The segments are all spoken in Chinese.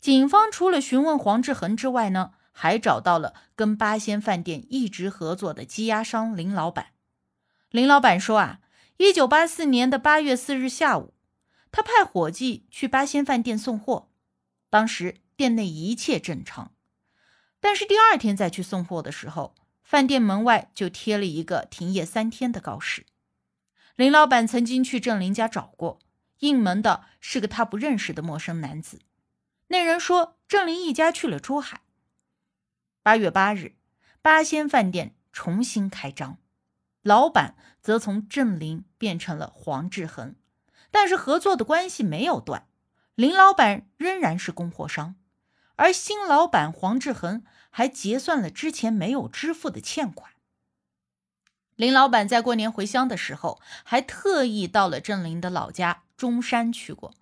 警方除了询问黄志恒之外呢，还找到了跟八仙饭店一直合作的鸡鸭商林老板。林老板说啊，一九八四年的八月四日下午，他派伙计去八仙饭店送货，当时店内一切正常。但是第二天再去送货的时候，饭店门外就贴了一个停业三天的告示。林老板曾经去郑林家找过，应门的是个他不认识的陌生男子。那人说：“郑林一家去了珠海。”八月八日，八仙饭店重新开张，老板则从郑林变成了黄志恒，但是合作的关系没有断，林老板仍然是供货商，而新老板黄志恒还结算了之前没有支付的欠款。林老板在过年回乡的时候，还特意到了郑林的老家中山去过。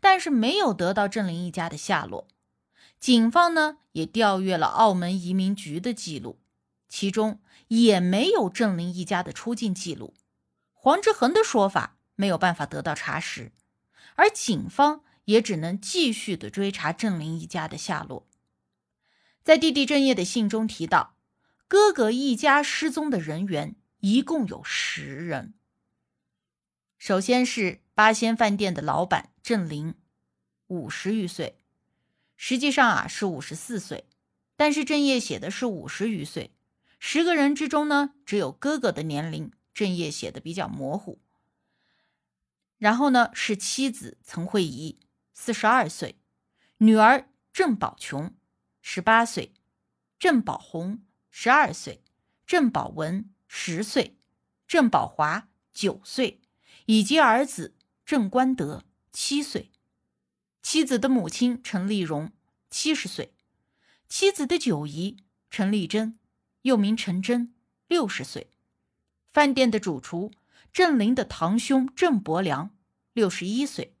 但是没有得到郑林一家的下落，警方呢也调阅了澳门移民局的记录，其中也没有郑林一家的出境记录。黄志恒的说法没有办法得到查实，而警方也只能继续的追查郑林一家的下落。在弟弟郑业的信中提到，哥哥一家失踪的人员一共有十人。首先是八仙饭店的老板郑林，五十余岁，实际上啊是五十四岁，但是郑业写的是五十余岁。十个人之中呢，只有哥哥的年龄郑业写的比较模糊。然后呢是妻子曾慧仪，四十二岁，女儿郑宝琼，十八岁，郑宝红，十二岁，郑宝文，十岁，郑宝华，九岁。以及儿子郑关德七岁，妻子的母亲陈丽蓉七十岁，妻子的九姨陈丽珍，又名陈珍六十岁，饭店的主厨郑林的堂兄郑伯良六十一岁。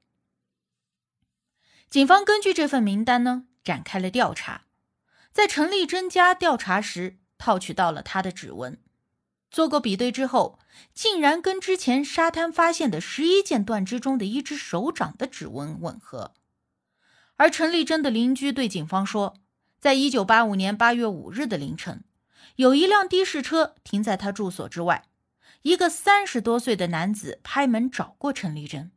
警方根据这份名单呢，展开了调查，在陈丽珍家调查时，套取到了她的指纹。做过比对之后，竟然跟之前沙滩发现的十一件断肢中的一只手掌的指纹吻合。而陈丽珍的邻居对警方说，在一九八五年八月五日的凌晨，有一辆的士车停在他住所之外，一个三十多岁的男子拍门找过陈丽珍。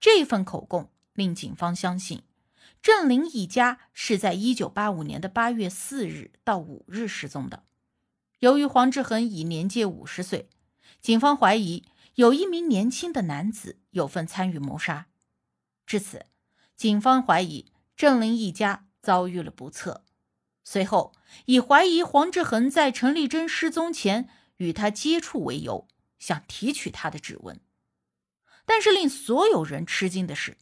这份口供令警方相信，郑林一家是在一九八五年的八月四日到五日失踪的。由于黄志恒已年届五十岁，警方怀疑有一名年轻的男子有份参与谋杀。至此，警方怀疑郑林一家遭遇了不测。随后，以怀疑黄志恒在陈丽珍失踪前与他接触为由，想提取他的指纹。但是，令所有人吃惊的是，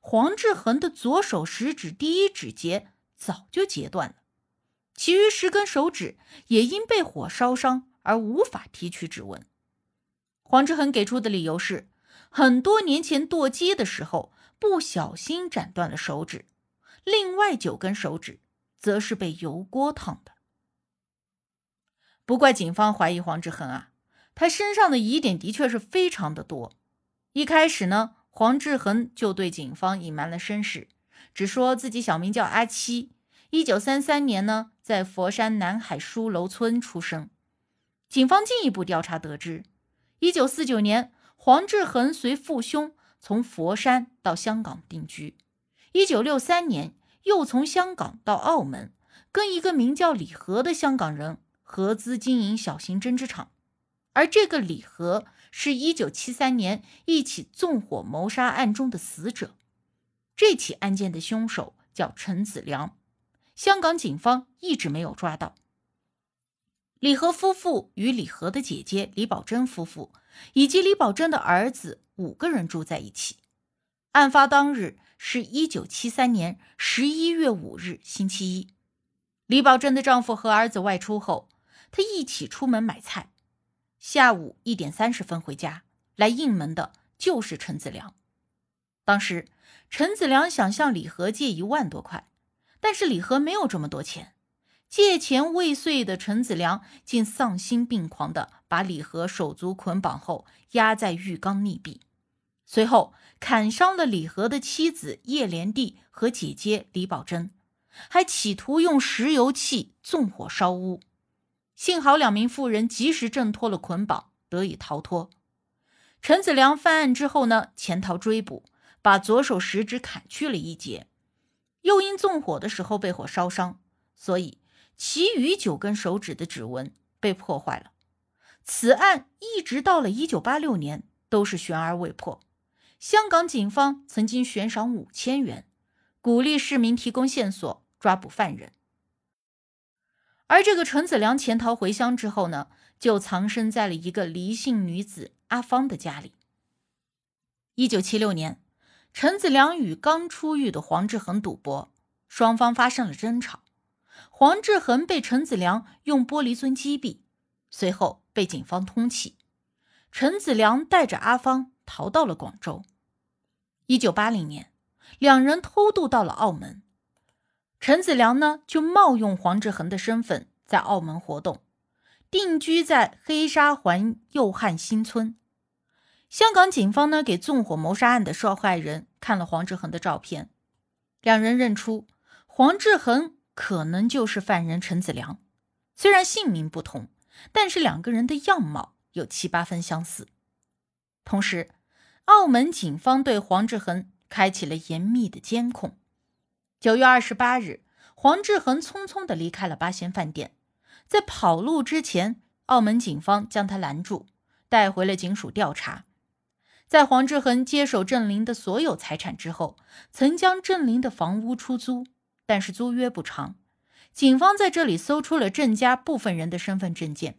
黄志恒的左手食指第一指节早就截断了。其余十根手指也因被火烧伤而无法提取指纹。黄志恒给出的理由是，很多年前剁鸡的时候不小心斩断了手指，另外九根手指则是被油锅烫的。不怪警方怀疑黄志恒啊，他身上的疑点的确是非常的多。一开始呢，黄志恒就对警方隐瞒了身世，只说自己小名叫阿七。一九三三年呢，在佛山南海书楼村出生。警方进一步调查得知，一九四九年，黄志恒随父兄从佛山到香港定居。一九六三年，又从香港到澳门，跟一个名叫李和的香港人合资经营小型针织厂。而这个李和，是一九七三年一起纵火谋杀案中的死者。这起案件的凶手叫陈子良。香港警方一直没有抓到李和夫妇与李和的姐姐李宝珍夫妇以及李宝珍的儿子五个人住在一起。案发当日是一九七三年十一月五日，星期一。李宝珍的丈夫和儿子外出后，她一起出门买菜。下午一点三十分回家，来应门的就是陈子良。当时，陈子良想向李和借一万多块，但是李和没有这么多钱。借钱未遂的陈子良竟丧心病狂地把李和手足捆绑后压在浴缸溺毙，随后砍伤了李和的妻子叶莲娣和姐姐李宝珍。还企图用石油气纵火烧屋，幸好两名妇人及时挣脱了捆绑，得以逃脱。陈子良犯案之后呢，潜逃追捕，把左手食指砍去了一截，又因纵火的时候被火烧伤，所以其余九根手指的指纹被破坏了。此案一直到了一九八六年都是悬而未破。香港警方曾经悬赏五千元，鼓励市民提供线索。抓捕犯人，而这个陈子良潜逃回乡之后呢，就藏身在了一个黎姓女子阿芳的家里。一九七六年，陈子良与刚出狱的黄志恒赌博，双方发生了争吵，黄志恒被陈子良用玻璃樽击毙，随后被警方通缉。陈子良带着阿芳逃到了广州。一九八零年，两人偷渡到了澳门。陈子良呢，就冒用黄志恒的身份在澳门活动，定居在黑沙环右汉新村。香港警方呢，给纵火谋杀案的受害人看了黄志恒的照片，两人认出黄志恒可能就是犯人陈子良。虽然姓名不同，但是两个人的样貌有七八分相似。同时，澳门警方对黄志恒开启了严密的监控。九月二十八日，黄志恒匆匆地离开了八仙饭店，在跑路之前，澳门警方将他拦住，带回了警署调查。在黄志恒接手郑林的所有财产之后，曾将郑林的房屋出租，但是租约不长。警方在这里搜出了郑家部分人的身份证件、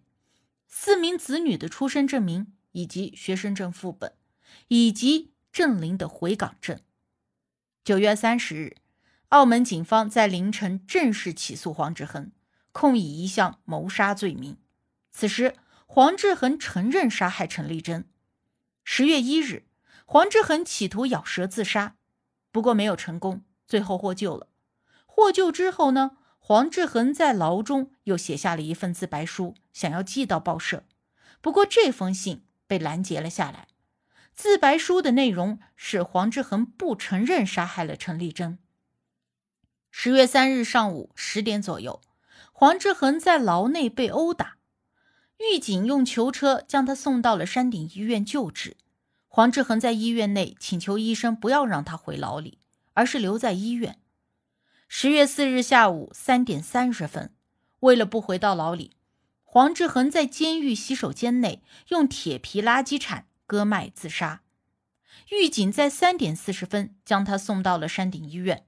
四名子女的出生证明以及学生证副本，以及郑林的回港证。九月三十日。澳门警方在凌晨正式起诉黄志恒，控以一项谋杀罪名。此时，黄志恒承认杀害陈丽珍。十月一日，黄志恒企图咬舌自杀，不过没有成功，最后获救了。获救之后呢，黄志恒在牢中又写下了一份自白书，想要寄到报社，不过这封信被拦截了下来。自白书的内容是黄志恒不承认杀害了陈丽珍。十月三日上午十点左右，黄志恒在牢内被殴打，狱警用囚车将他送到了山顶医院救治。黄志恒在医院内请求医生不要让他回牢里，而是留在医院。十月四日下午三点三十分，为了不回到牢里，黄志恒在监狱洗手间内用铁皮垃圾铲割脉自杀。狱警在三点四十分将他送到了山顶医院。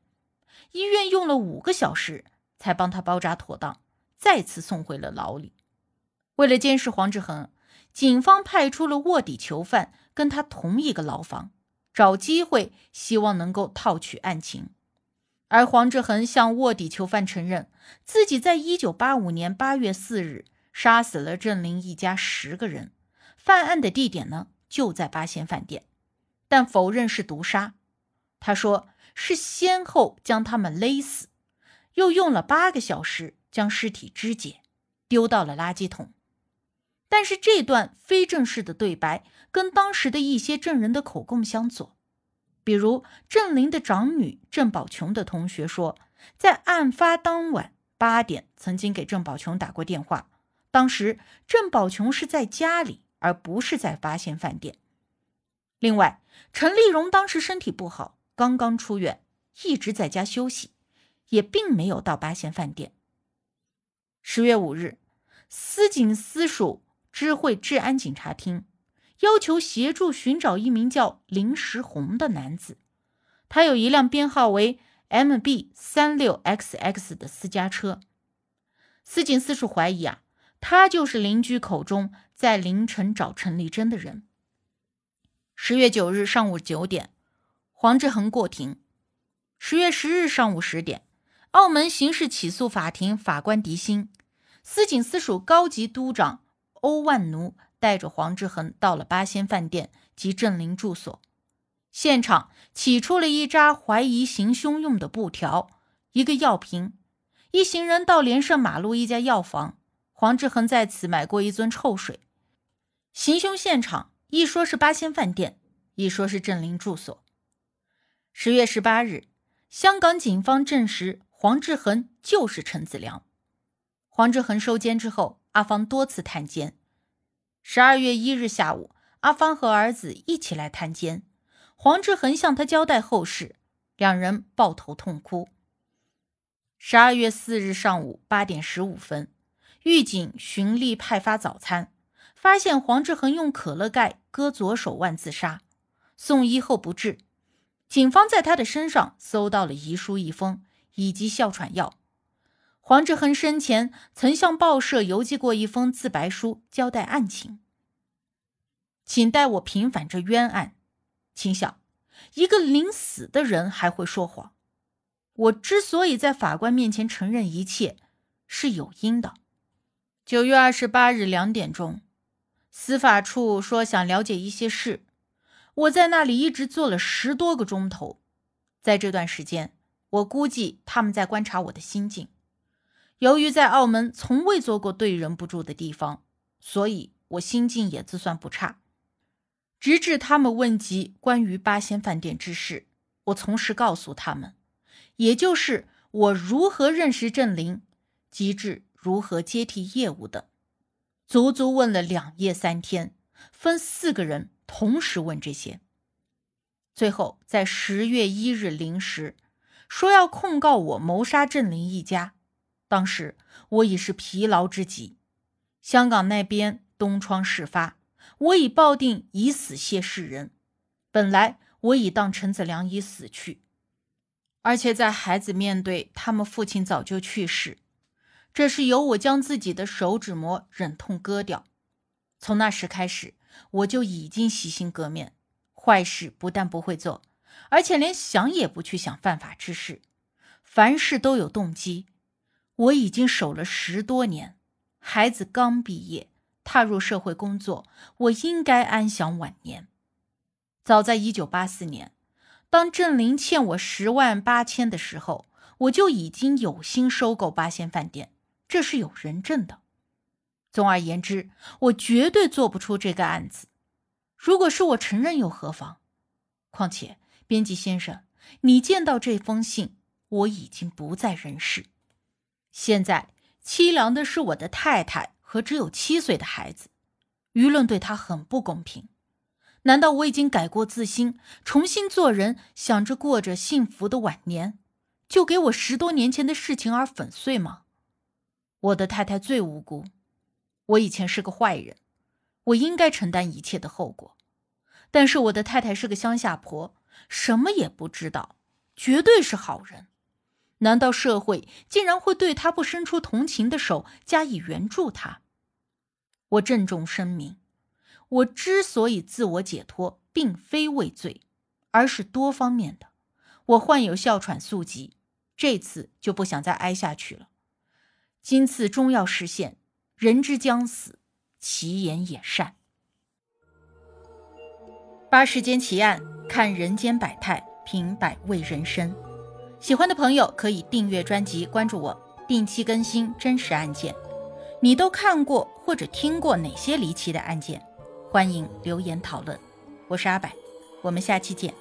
医院用了五个小时才帮他包扎妥当，再次送回了牢里。为了监视黄志恒，警方派出了卧底囚犯跟他同一个牢房，找机会希望能够套取案情。而黄志恒向卧底囚犯承认，自己在一九八五年八月四日杀死了郑林一家十个人，犯案的地点呢就在八仙饭店，但否认是毒杀。他说。是先后将他们勒死，又用了八个小时将尸体肢解，丢到了垃圾桶。但是这段非正式的对白跟当时的一些证人的口供相左，比如郑林的长女郑宝琼的同学说，在案发当晚八点曾经给郑宝琼打过电话，当时郑宝琼是在家里，而不是在八仙饭店。另外，陈丽蓉当时身体不好。刚刚出院，一直在家休息，也并没有到八仙饭店。十月五日，司警司署知会治安警察厅，要求协助寻找一名叫林时红的男子。他有一辆编号为 MB 三六 XX 的私家车。司警司署怀疑啊，他就是邻居口中在凌晨找陈丽珍的人。十月九日上午九点。黄志恒过庭。十月十日上午十点，澳门刑事起诉法庭法官狄鑫、司警司署高级督长欧万奴带着黄志恒到了八仙饭店及郑林住所。现场起出了一扎怀疑行凶用的布条，一个药瓶。一行人到连胜马路一家药房，黄志恒在此买过一樽臭水。行凶现场一说是八仙饭店，一说是郑林住所。十月十八日。香港警方证实，黄志恒就是陈子良。黄志恒收监之后，阿芳多次探监。十二月一日下午，阿芳和儿子一起来探监，黄志恒向他交代后事，两人抱头痛哭。十二月四日上午八点十五分，狱警循例派发早餐，发现黄志恒用可乐盖割左手腕自杀，送医后不治。警方在他的身上搜到了遗书一封以及哮喘药。黄志恒生前曾向报社邮寄过一封自白书，交代案情。请代我平反这冤案。请想，一个临死的人还会说谎？我之所以在法官面前承认一切，是有因的。九月二十八日两点钟，司法处说想了解一些事。我在那里一直坐了十多个钟头，在这段时间，我估计他们在观察我的心境。由于在澳门从未做过对人不住的地方，所以我心境也自算不差。直至他们问及关于八仙饭店之事，我从实告诉他们，也就是我如何认识郑林，及至如何接替业务的，足足问了两夜三天，分四个人。同时问这些，最后在十月一日零时说要控告我谋杀郑林一家。当时我已是疲劳之极，香港那边东窗事发，我已抱定以死谢世人。本来我已当陈子良已死去，而且在孩子面对他们父亲早就去世，这是由我将自己的手指膜忍痛割掉。从那时开始。我就已经洗心革面，坏事不但不会做，而且连想也不去想犯法之事。凡事都有动机。我已经守了十多年，孩子刚毕业，踏入社会工作，我应该安享晚年。早在一九八四年，当郑林欠我十万八千的时候，我就已经有心收购八仙饭店，这是有人证的。总而言之，我绝对做不出这个案子。如果是我承认又何妨？况且，编辑先生，你见到这封信，我已经不在人世。现在凄凉的是我的太太和只有七岁的孩子，舆论对他很不公平。难道我已经改过自新，重新做人，想着过着幸福的晚年，就给我十多年前的事情而粉碎吗？我的太太最无辜。我以前是个坏人，我应该承担一切的后果。但是我的太太是个乡下婆，什么也不知道，绝对是好人。难道社会竟然会对他不伸出同情的手加以援助他？我郑重声明，我之所以自我解脱，并非畏罪，而是多方面的。我患有哮喘宿疾，这次就不想再挨下去了。今次终要实现。人之将死，其言也善。八世间奇案，看人间百态，品百味人生。喜欢的朋友可以订阅专辑，关注我，定期更新真实案件。你都看过或者听过哪些离奇的案件？欢迎留言讨论。我是阿柏，我们下期见。